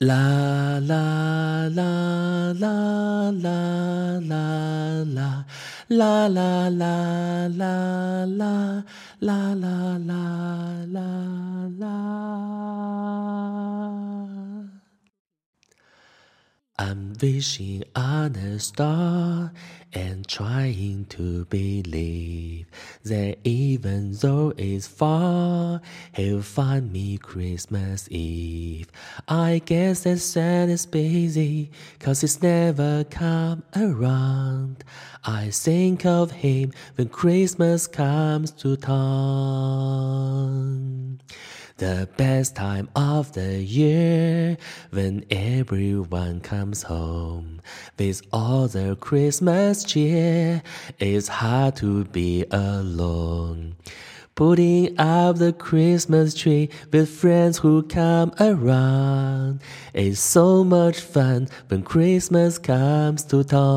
La la la la la la la la la la la la la la la la la I'm wishing on a star and trying to believe that even though it's far, he'll find me Christmas Eve. I guess that Santa's busy, cause he's never come around. I think of him when Christmas comes to town. The best time of the year when everyone comes home with all the Christmas cheer. It's hard to be alone. Putting up the Christmas tree with friends who come around. It's so much fun when Christmas comes to town.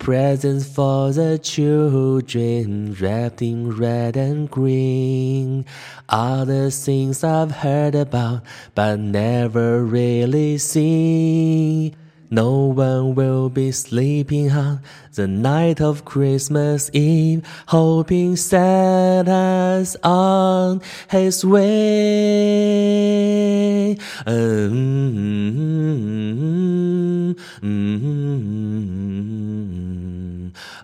Presents for the children wrapped in red and green. All the things I've heard about but never really seen. No one will be sleeping on the night of Christmas Eve, hoping Santa's on his way. Mm-hmm. Mm-hmm.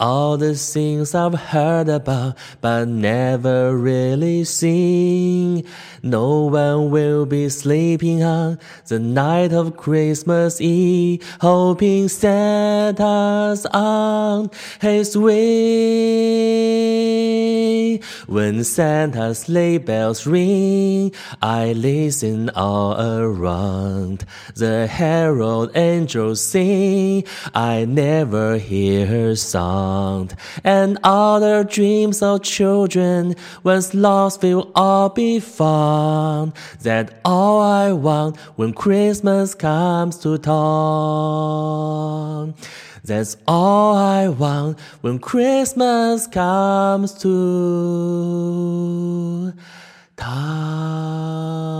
All the things I've heard about but never really seen. No one will be sleeping on the night of Christmas Eve, hoping Santa's on his way. When Santa's sleigh bells ring, I listen all around. The herald angels sing, I never hear her song. And other dreams of children, once lost, will all be found. That all I want when Christmas comes to town. That's all I want when Christmas comes to town.